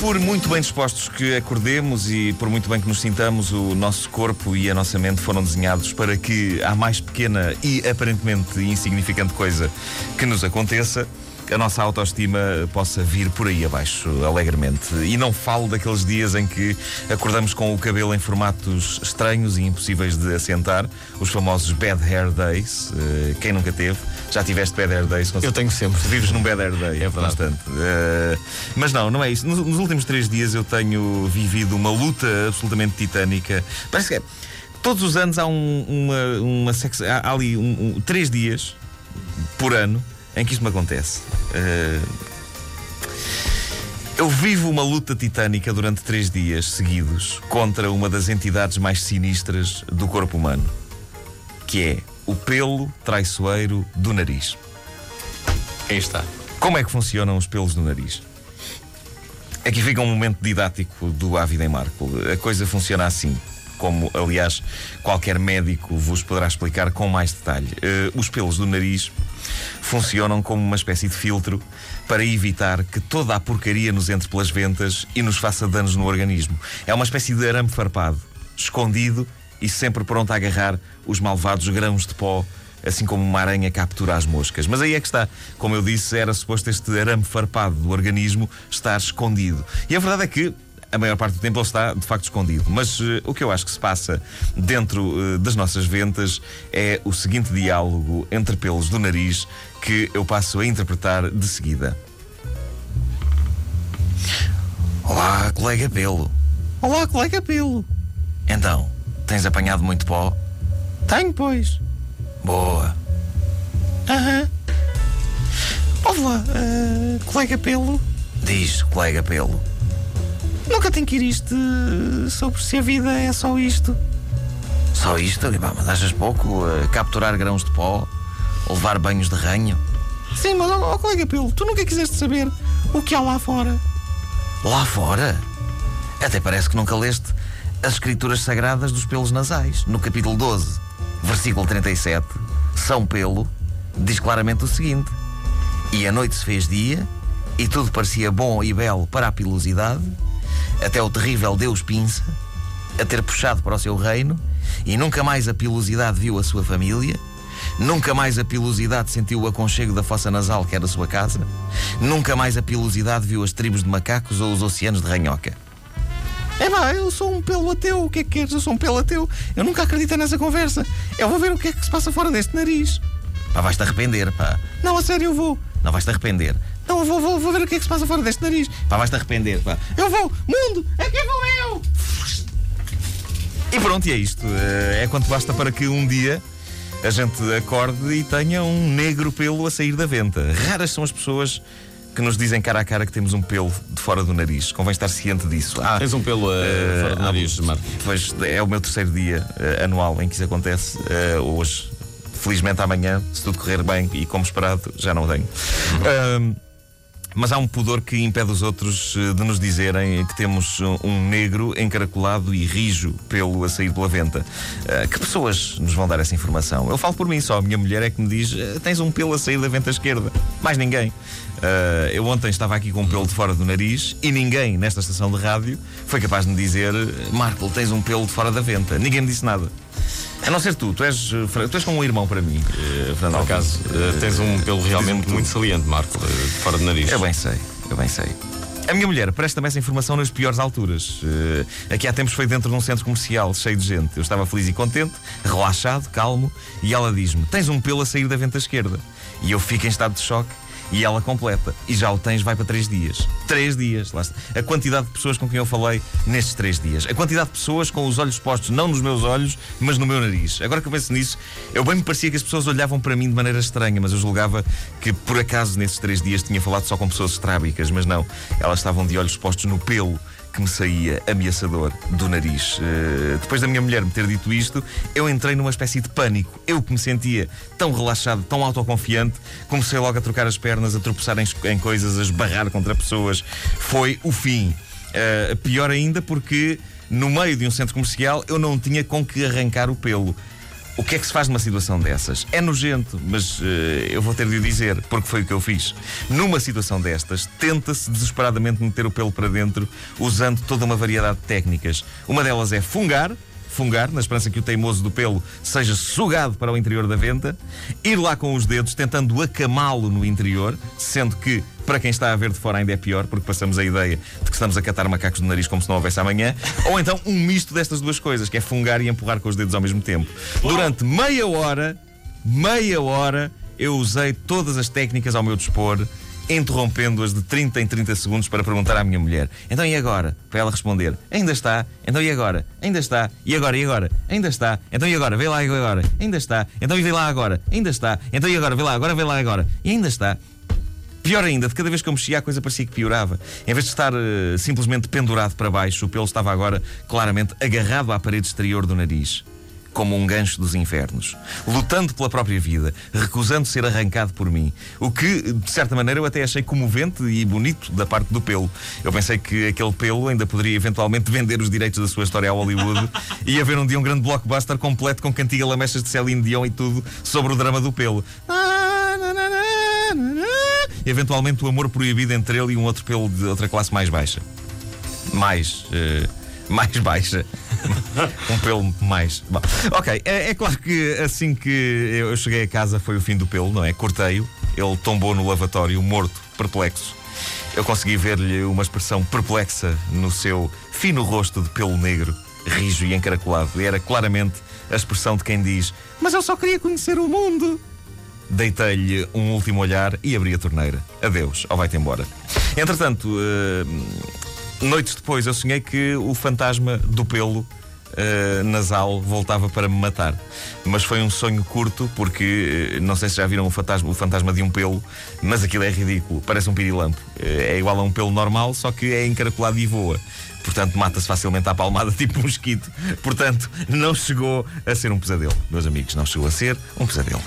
Por muito bem dispostos que acordemos e por muito bem que nos sintamos, o nosso corpo e a nossa mente foram desenhados para que a mais pequena e aparentemente insignificante coisa que nos aconteça a nossa autoestima possa vir por aí abaixo alegremente. E não falo daqueles dias em que acordamos com o cabelo em formatos estranhos e impossíveis de assentar, os famosos bad hair days. Uh, quem nunca teve? Já tiveste bad hair days? Eu tenho sempre. Vives num bad hair day, é verdade. Uh, mas não, não é isso. Nos, nos últimos três dias eu tenho vivido uma luta absolutamente titânica. Parece que é. Todos os anos há um, uma, uma sex... há ali um, um, três dias por ano em que isto me acontece. Uh, eu vivo uma luta titânica durante três dias seguidos contra uma das entidades mais sinistras do corpo humano, que é o pelo traiçoeiro do nariz. Aí está. Como é que funcionam os pelos do nariz? Aqui fica um momento didático do Ávida em Marco. A coisa funciona assim como aliás qualquer médico vos poderá explicar com mais detalhe. Uh, os pelos do nariz funcionam como uma espécie de filtro para evitar que toda a porcaria nos entre pelas ventas e nos faça danos no organismo. É uma espécie de arame farpado, escondido e sempre pronto a agarrar os malvados grãos de pó assim como uma aranha captura as moscas. Mas aí é que está. Como eu disse, era suposto este arame farpado do organismo estar escondido. E a verdade é que a maior parte do tempo ele está de facto escondido. Mas uh, o que eu acho que se passa dentro uh, das nossas ventas é o seguinte diálogo entre pelos do nariz que eu passo a interpretar de seguida. Olá, colega pelo. Olá, colega pelo. Então, tens apanhado muito pó? Tenho, pois. Boa. Aham. Olá, uh, colega pelo. Diz, colega pelo. Nunca tem que ir isto sobre se a vida é só isto. Só isto? mas achas pouco? Uh, capturar grãos de pó? Levar banhos de ranho? Sim, mas, ó, oh, colega Pelo, tu nunca quiseste saber o que há lá fora. Lá fora? Até parece que nunca leste as escrituras sagradas dos pelos nasais. No capítulo 12, versículo 37, São Pelo diz claramente o seguinte: E a noite se fez dia, e tudo parecia bom e belo para a pilosidade até o terrível Deus Pinça a ter puxado para o seu reino e nunca mais a pilosidade viu a sua família, nunca mais a pilosidade sentiu o aconchego da fossa nasal que era a sua casa, nunca mais a pilosidade viu as tribos de macacos ou os oceanos de ranhoca. É pá, eu sou um pelo ateu, o que é que queres? Eu sou um pelo ateu. Eu nunca acredito nessa conversa. Eu vou ver o que é que se passa fora deste nariz. Pá, vais-te arrepender, pá. Não, a sério, eu vou. Não vais-te arrepender. Não, vou, vou, vou ver o que é que se passa fora deste nariz. Pá, vais-te arrepender, pá. Eu vou, mundo, aqui vou eu! E pronto, e é isto. Eh, é quanto basta para que um dia a gente acorde e tenha um negro pelo a sair da venta. Raras são as pessoas que nos dizem cara a cara que temos um pelo de fora do nariz. Convém estar ciente disso. Ah, Tens um pelo uh, uh, fora do nariz, Marco? Pois é o meu terceiro dia uh, anual em que isso acontece. hoje Felizmente amanhã, se tudo correr bem e como esperado, já não tenho. Uhum. Mas há um pudor que impede os outros eh, de nos dizerem que temos um negro encaracolado e rijo pelo a sair pela venta. Uh, que pessoas nos vão dar essa informação? Eu falo por mim só, a minha mulher é que me diz: eh, tens um pelo a sair da venta esquerda. Mais ninguém. Eu ontem estava aqui com um pelo de fora do nariz e ninguém nesta estação de rádio foi capaz de me dizer: Marco, tens um pelo de fora da venta. Ninguém me disse nada. A não ser tu, tu és, tu és como um irmão para mim, uh, Fernando. Por acaso, uh, tens um pelo realmente muito saliente, Marco, fora do nariz. Eu bem sei, eu bem sei. A minha mulher presta-me essa informação nas piores alturas. Uh, aqui há tempos foi dentro de um centro comercial cheio de gente. Eu estava feliz e contente, relaxado, calmo, e ela diz-me: Tens um pelo a sair da venta esquerda. E eu fico em estado de choque e ela completa. E já o tens, vai para três dias. Três dias. Lá está. A quantidade de pessoas com quem eu falei nestes três dias. A quantidade de pessoas com os olhos postos não nos meus olhos, mas no meu nariz. Agora que eu penso nisso, eu bem me parecia que as pessoas olhavam para mim de maneira estranha, mas eu julgava que por acaso nesses três dias tinha falado só com pessoas estrábicas, mas não. Elas estavam de olhos postos no pelo que me saía ameaçador do nariz. Uh, depois da minha mulher me ter dito isto, eu entrei numa espécie de pânico. Eu que me sentia tão relaxado, tão autoconfiante, comecei logo a trocar as pernas, a tropeçar em, em coisas, a esbarrar contra pessoas. Foi o fim. Uh, pior ainda porque no meio de um centro comercial eu não tinha com que arrancar o pelo. O que é que se faz numa situação dessas? É nojento, mas uh, eu vou ter de o dizer, porque foi o que eu fiz. Numa situação destas, tenta-se desesperadamente meter o pelo para dentro usando toda uma variedade de técnicas. Uma delas é fungar, fungar, na esperança que o teimoso do pelo seja sugado para o interior da venta, ir lá com os dedos tentando acamá-lo no interior, sendo que para quem está a ver de fora ainda é pior, porque passamos a ideia de que estamos a catar macacos do nariz como se não houvesse amanhã, ou então um misto destas duas coisas, que é fungar e empurrar com os dedos ao mesmo tempo. Durante meia hora, meia hora, eu usei todas as técnicas ao meu dispor interrompendo-as de 30 em 30 segundos para perguntar à minha mulher: então e agora? Para ela responder: ainda está, então e agora? Ainda está, e agora? E agora? Ainda está, então e agora? Vê lá agora? Ainda está, então e vê lá agora? Ainda está, então e agora? Vê lá agora, vê lá agora? E ainda está. Pior ainda, de cada vez que eu mexia a coisa parecia que piorava. Em vez de estar uh, simplesmente pendurado para baixo, o pelo estava agora claramente agarrado à parede exterior do nariz como um gancho dos infernos, lutando pela própria vida, recusando ser arrancado por mim. O que, de certa maneira, eu até achei comovente e bonito da parte do pelo. Eu pensei que aquele pelo ainda poderia eventualmente vender os direitos da sua história ao Hollywood e haver um dia um grande blockbuster completo com cantiga lamechas de Celine Dion e tudo sobre o drama do pelo. Eventualmente o amor proibido entre ele e um outro pelo de outra classe mais baixa. Mais. Uh, mais baixa. um pelo mais. Bom, ok, é, é, claro que assim que eu cheguei a casa foi o fim do pelo, não é? Cortei-o, ele tombou no lavatório, morto, perplexo. Eu consegui ver-lhe uma expressão perplexa no seu fino rosto de pelo negro, rijo e encaracolado. E era claramente a expressão de quem diz: Mas eu só queria conhecer o mundo. Deitei-lhe um último olhar e abri a torneira. Adeus, ou vai-te embora. Entretanto, uh, Noites depois eu sonhei que o fantasma do pelo uh, nasal voltava para me matar. Mas foi um sonho curto, porque uh, não sei se já viram o fantasma, o fantasma de um pelo, mas aquilo é ridículo, parece um pirilampo. Uh, é igual a um pelo normal, só que é encaracolado e voa. Portanto, mata-se facilmente à palmada, tipo um mosquito. Portanto, não chegou a ser um pesadelo. Meus amigos, não chegou a ser um pesadelo.